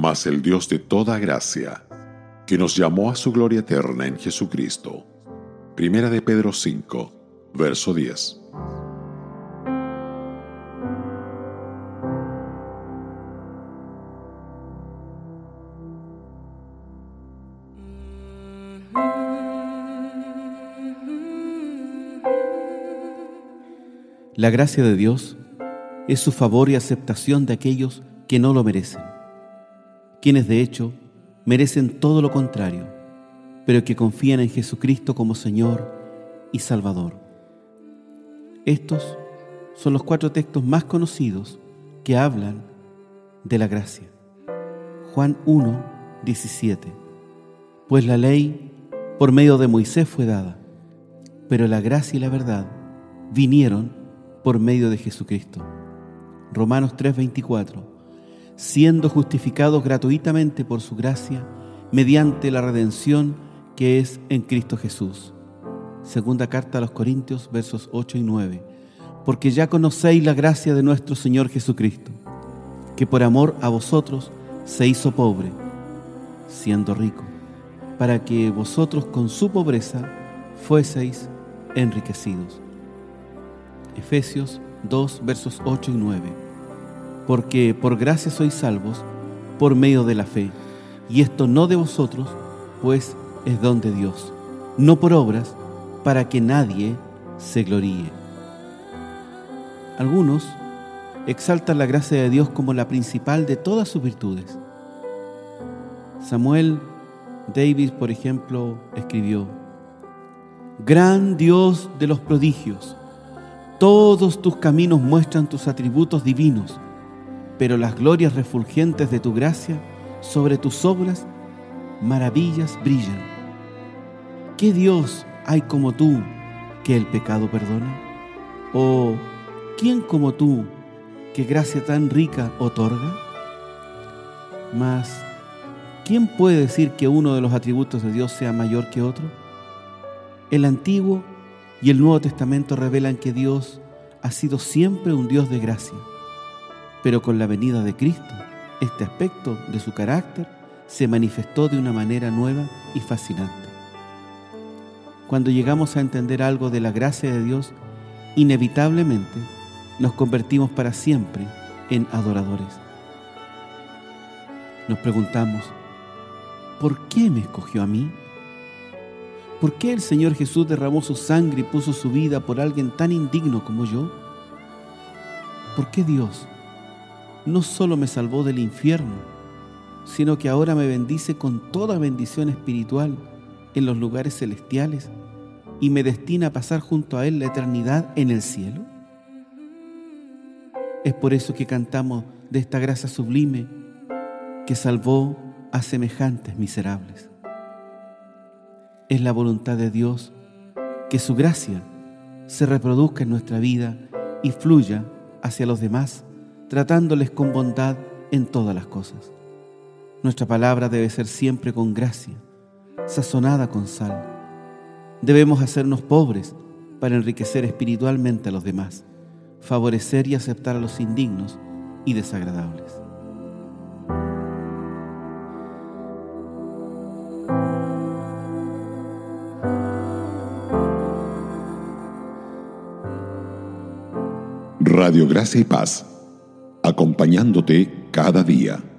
mas el Dios de toda gracia, que nos llamó a su gloria eterna en Jesucristo. Primera de Pedro 5, verso 10. La gracia de Dios es su favor y aceptación de aquellos que no lo merecen, quienes de hecho merecen todo lo contrario, pero que confían en Jesucristo como Señor y Salvador. Estos son los cuatro textos más conocidos que hablan de la gracia. Juan 1, 17. Pues la ley por medio de Moisés fue dada, pero la gracia y la verdad vinieron por medio de Jesucristo. Romanos 3:24, siendo justificados gratuitamente por su gracia, mediante la redención que es en Cristo Jesús. Segunda carta a los Corintios, versos 8 y 9. Porque ya conocéis la gracia de nuestro Señor Jesucristo, que por amor a vosotros se hizo pobre, siendo rico, para que vosotros con su pobreza fueseis enriquecidos. Efesios 2, versos 8 y 9. Porque por gracia sois salvos por medio de la fe, y esto no de vosotros, pues es don de Dios, no por obras, para que nadie se gloríe. Algunos exaltan la gracia de Dios como la principal de todas sus virtudes. Samuel Davis, por ejemplo, escribió, Gran Dios de los prodigios, todos tus caminos muestran tus atributos divinos, pero las glorias refulgentes de tu gracia sobre tus obras, maravillas brillan. ¿Qué Dios hay como tú que el pecado perdona? ¿O quién como tú que gracia tan rica otorga? Mas, ¿quién puede decir que uno de los atributos de Dios sea mayor que otro? El antiguo y el Nuevo Testamento revelan que Dios ha sido siempre un Dios de gracia. Pero con la venida de Cristo, este aspecto de su carácter se manifestó de una manera nueva y fascinante. Cuando llegamos a entender algo de la gracia de Dios, inevitablemente nos convertimos para siempre en adoradores. Nos preguntamos, ¿por qué me escogió a mí? ¿Por qué el Señor Jesús derramó su sangre y puso su vida por alguien tan indigno como yo? ¿Por qué Dios no solo me salvó del infierno, sino que ahora me bendice con toda bendición espiritual en los lugares celestiales y me destina a pasar junto a Él la eternidad en el cielo? Es por eso que cantamos de esta gracia sublime que salvó a semejantes miserables. Es la voluntad de Dios que su gracia se reproduzca en nuestra vida y fluya hacia los demás, tratándoles con bondad en todas las cosas. Nuestra palabra debe ser siempre con gracia, sazonada con sal. Debemos hacernos pobres para enriquecer espiritualmente a los demás, favorecer y aceptar a los indignos y desagradables. Radio Gracia y Paz, acompañándote cada día.